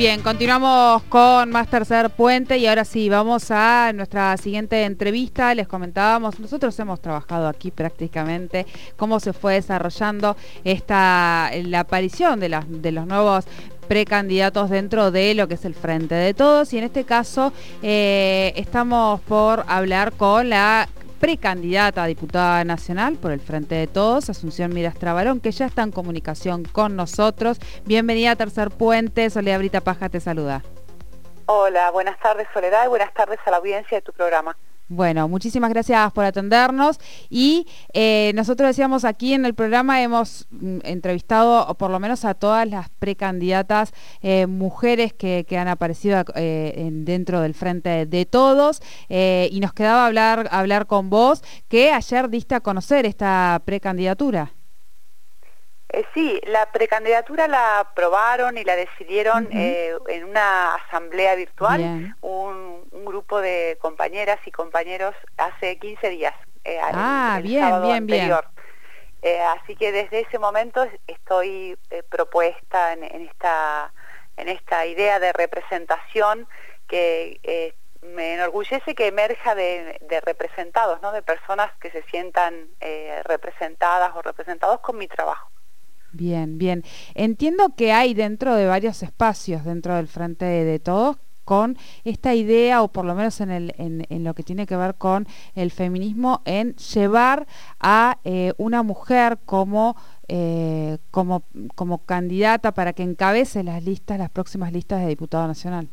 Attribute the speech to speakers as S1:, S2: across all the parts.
S1: Bien, continuamos con más tercer puente y ahora sí, vamos a nuestra siguiente entrevista. Les comentábamos, nosotros hemos trabajado aquí prácticamente cómo se fue desarrollando esta la aparición de, de los nuevos precandidatos dentro de lo que es el Frente de Todos y en este caso eh, estamos por hablar con la precandidata a diputada nacional por el Frente de Todos, Asunción Miras Trabarón, que ya está en comunicación con nosotros. Bienvenida a Tercer Puente, Soledad Brita Paja te saluda.
S2: Hola, buenas tardes Soledad y buenas tardes a la audiencia de tu programa.
S1: Bueno, muchísimas gracias por atendernos y eh, nosotros decíamos aquí en el programa hemos mm, entrevistado por lo menos a todas las precandidatas eh, mujeres que, han aparecido eh, dentro del frente de todos y nos quedaba hablar, hablar con vos que ayer diste a conocer esta precandidatura.
S2: Eh, sí, la precandidatura la aprobaron y la decidieron eh, en una asamblea virtual, un, grupo de compañeras y compañeros hace 15 días.
S1: Eh, ah, bien, bien, anterior.
S2: bien. así que desde ese momento estoy propuesta en, esta, en esta idea de representación que me enorgullece que emerja de, de, representados, ¿no? de personas que se sientan representadas o representados con mi trabajo.
S1: Bien, bien. Entiendo que hay dentro de varios espacios dentro del Frente de, Todos con esta idea, o por lo menos en, lo que tiene que ver con el feminismo, en llevar a eh, una mujer como, eh, como, como candidata para que encabece las listas, las próximas listas de diputado nacional.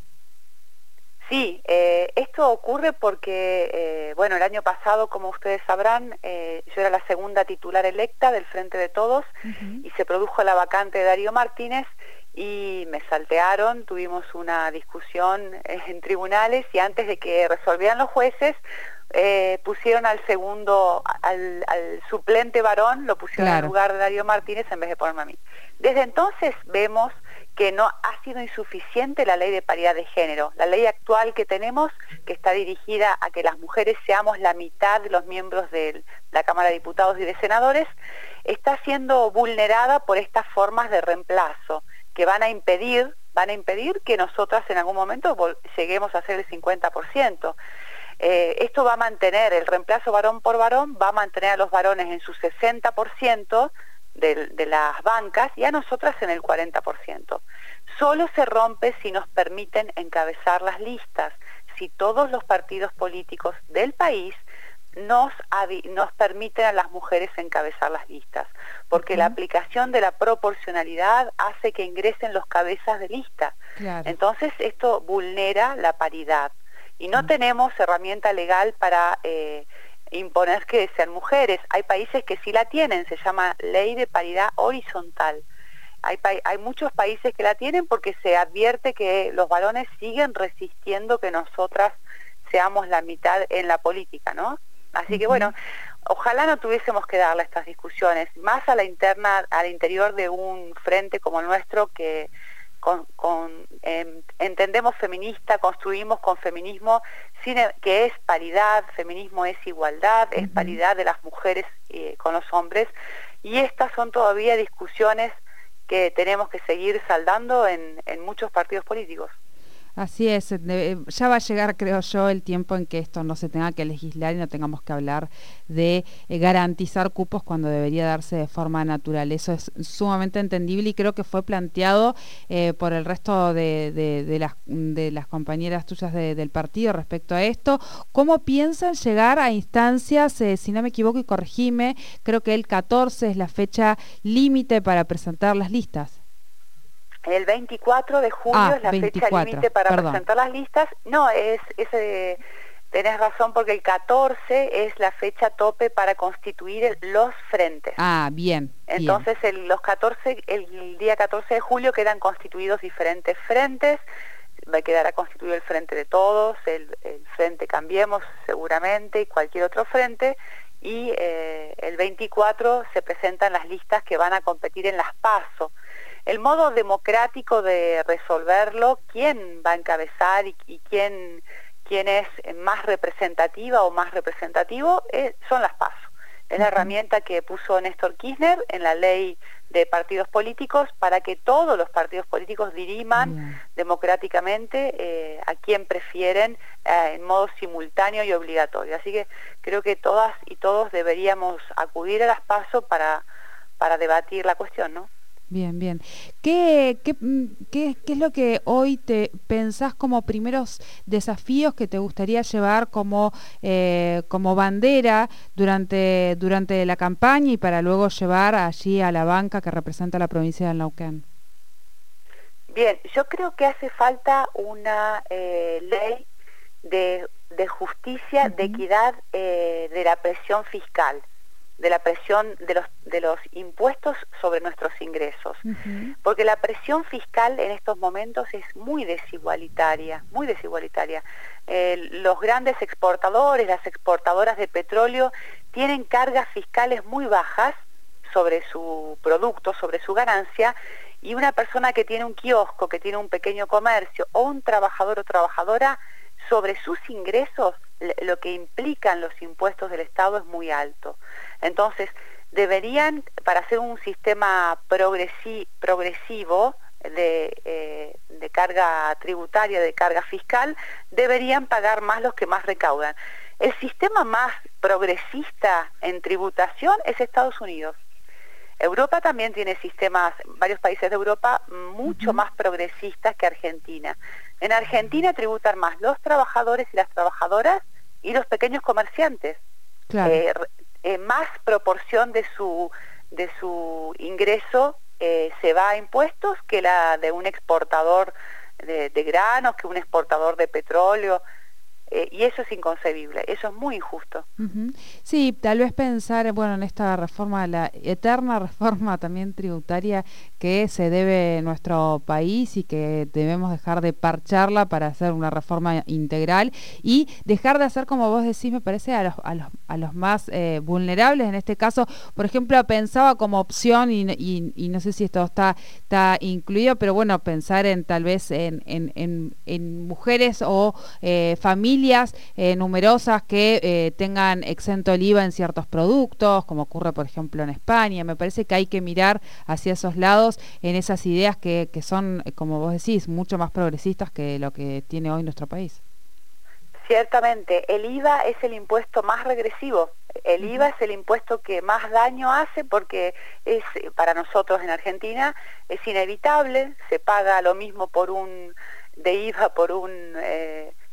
S2: Sí, eh, esto ocurre porque, eh, bueno, el año pasado, como ustedes sabrán, eh, yo era la segunda titular electa del Frente de Todos y se produjo la vacante de Darío Martínez y me saltearon, tuvimos una discusión en tribunales y antes de que resolvieran los jueces, pusieron al segundo, al, suplente varón, lo pusieron en lugar de Darío Martínez en vez de ponerme a mí. Desde entonces vemos que no ha sido insuficiente la ley de paridad de género. La ley actual que tenemos, que está dirigida a que las mujeres seamos la mitad de los miembros de la Cámara de Diputados y de Senadores, está siendo vulnerada por estas formas de reemplazo que van a impedir, van a impedir que nosotras en algún momento lleguemos a ser el 50%. Eh, esto va a mantener, el reemplazo varón por varón va a mantener a los varones en su 60%, de, las bancas y a nosotras en el 40%. Solo se rompe si nos permiten encabezar las listas, si todos los partidos políticos del país nos, nos permiten a las mujeres encabezar las listas, porque la aplicación de la proporcionalidad hace que ingresen los cabezas de lista. Entonces esto vulnera la paridad y no tenemos herramienta legal para eh, imponer que sean mujeres. Hay países que sí la tienen, se llama ley de paridad horizontal. Hay, hay muchos países que la tienen porque se advierte que los varones siguen resistiendo que nosotras seamos la mitad en la política, ¿no? Así que bueno, ojalá no tuviésemos que darle estas discusiones, más a la interna, al interior de un frente como el nuestro que con, em, entendemos feminista, construimos con feminismo que es paridad, feminismo es igualdad, es paridad de las mujeres eh, con los hombres y estas son todavía discusiones que tenemos que seguir saldando en muchos partidos políticos.
S1: Así es, ya va a llegar, creo yo, el tiempo en que esto no se tenga que legislar y no tengamos que hablar de eh, garantizar cupos cuando debería darse de forma natural. Eso es sumamente entendible y creo que fue planteado eh, por el resto de, las, de las compañeras tuyas del partido respecto a esto. ¿Cómo piensan llegar a instancias, eh, si no me equivoco y corregime, creo que el 14 es la fecha límite para presentar las listas?
S2: El 24 de julio ah, es la fecha límite para presentar las listas. No, es, es tenés razón porque el 14 es la fecha tope para constituir los frentes.
S1: Ah, bien.
S2: Entonces El, los 14, el día 14 de julio quedan constituidos diferentes frentes. Va a quedar constituido el frente de todos, el, frente Cambiemos seguramente y cualquier otro frente. Y eh, el 24 se presentan las listas que van a competir en las PASO el modo democrático de resolverlo, quién va a encabezar y, quién, quién, es más representativa o más representativo, eh, son las pasos. Es la herramienta que puso Néstor Kirchner en la ley de partidos políticos para que todos los partidos políticos diriman democráticamente eh, a quien prefieren eh, en modo simultáneo y obligatorio. Así que creo que todas y todos deberíamos acudir a las pasos para, para debatir la cuestión, ¿no?
S1: Bien, bien. ¿Qué, qué, mm, qué, qué es lo que hoy te pensás como primeros desafíos que te gustaría llevar como, eh, como bandera durante, durante la campaña y para luego llevar allí a la banca que representa la provincia del Nauquén?
S2: Bien, yo creo que hace falta una eh, ley de, de justicia, de equidad eh, de la presión fiscal de la presión de los, de los impuestos sobre nuestros ingresos. Porque la presión fiscal en estos momentos es muy desigualitaria, muy desigualitaria. los grandes exportadores, las exportadoras de petróleo, tienen cargas fiscales muy bajas sobre su producto, sobre su ganancia, y una persona que tiene un kiosco, que tiene un pequeño comercio, o un trabajador o trabajadora, sobre sus ingresos, lo que implican los impuestos del Estado es muy alto. Entonces, deberían, para hacer un sistema progresivo eh, de, carga tributaria, de carga fiscal, deberían pagar más los que más recaudan. El sistema más progresista en tributación es Estados Unidos. Europa también tiene sistemas, varios países de Europa, mucho más progresistas que Argentina. En Argentina tributan más los trabajadores y las trabajadoras y los pequeños comerciantes. Eh, eh, más proporción de su, de su ingreso eh, se va a impuestos que la de un exportador de, de granos, que un exportador de petróleo. Eh, y eso es inconcebible, eso es muy injusto.
S1: Sí, tal vez pensar, bueno, en esta reforma, la eterna reforma también tributaria que se debe nuestro país y que debemos dejar de parcharla para hacer una reforma integral y dejar de hacer, como vos decís, me parece, a los, a los, a los más eh, vulnerables. En este caso, por ejemplo, pensaba como opción, y, no sé si esto está, está incluido, pero bueno, pensar en tal vez en, en, en, mujeres o eh, familias eh, numerosas que eh, tengan exento el IVA en ciertos productos, como ocurre por ejemplo en España. Me parece que hay que mirar hacia esos lados en esas ideas que, que son, eh, como vos decís, mucho más progresistas que lo que tiene hoy nuestro país.
S2: Ciertamente, el IVA es el impuesto más regresivo. El IVA es el impuesto que más daño hace porque es para nosotros en Argentina es inevitable, se paga lo mismo por un de IVA por un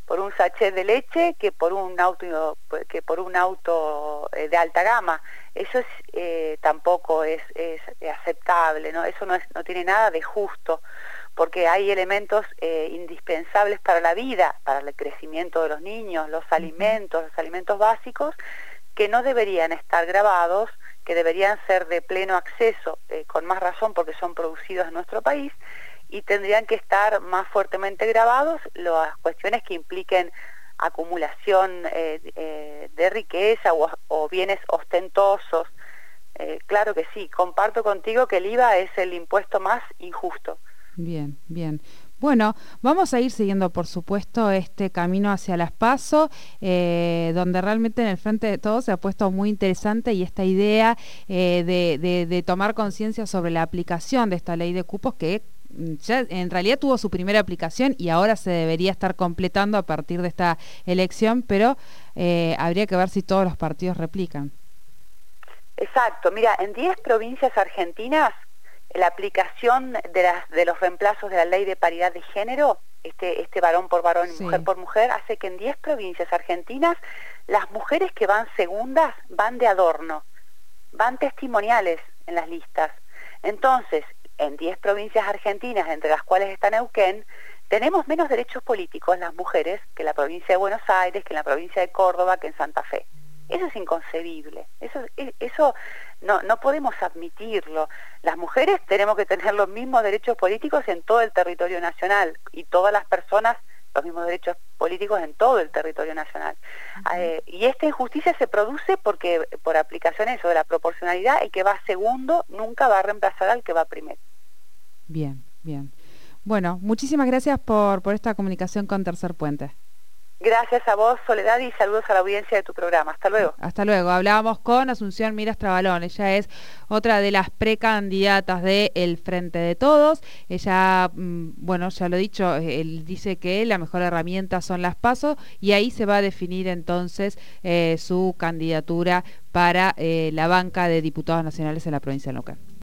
S2: por un sachet de leche que por un auto que por un auto eh, de alta gama. Eso es eh, tampoco es, es, aceptable no eso no es, no tiene nada de justo porque hay elementos eh, indispensables para la vida para el crecimiento de los niños los alimentos los alimentos básicos que no deberían estar grabados que deberían ser de pleno acceso con más razón porque son producidos en nuestro país y tendrían que estar más fuertemente grabados las cuestiones que impliquen acumulación eh, eh, de riqueza o, bienes ostentosos. Eh, claro que sí, comparto contigo que el IVA es el impuesto más injusto.
S1: Bien, bien. Bueno, vamos a ir siguiendo, por supuesto, este camino hacia las PASO, donde realmente en el frente de todos se ha puesto muy interesante y esta idea de, de, tomar conciencia sobre la aplicación de esta ley de cupos que ya en realidad tuvo su primera aplicación y ahora se debería estar completando a partir de esta elección, pero eh, habría que ver si todos los partidos replican.
S2: Exacto, mira, en 10 provincias argentinas la aplicación de, las, de los reemplazos de la ley de paridad de género, este, este varón por varón y mujer por mujer, hace que en 10 provincias argentinas las mujeres que van segundas van de adorno, van testimoniales en las listas. Entonces, en 10 provincias argentinas, entre las cuales está Neuquén, tenemos menos derechos políticos las mujeres que en la provincia de Buenos Aires, que en la provincia de Córdoba, que en Santa Fe. Eso es inconcebible, eso, eso no, no podemos admitirlo. Las mujeres tenemos que tener los mismos derechos políticos en todo el territorio nacional y todas las personas los mismos derechos políticos en todo el territorio nacional. Eh, y esta injusticia se produce porque por aplicación eso de la proporcionalidad, el que va segundo nunca va a reemplazar al que va primero.
S1: Bien, bien. Bueno, muchísimas gracias por, por esta comunicación con Tercer Puente.
S2: Gracias a vos, Soledad, y saludos a la audiencia de tu programa. Hasta luego.
S1: Hasta luego. Hablábamos con Asunción Miras Trabalón. Ella es otra de las precandidatas del El Frente de Todos. Ella, mm, bueno, ya lo he dicho, él dice que la mejor herramienta son las pasos y ahí se va a definir entonces eh, su candidatura para eh, la banca de diputados nacionales en la provincia de Neuquén.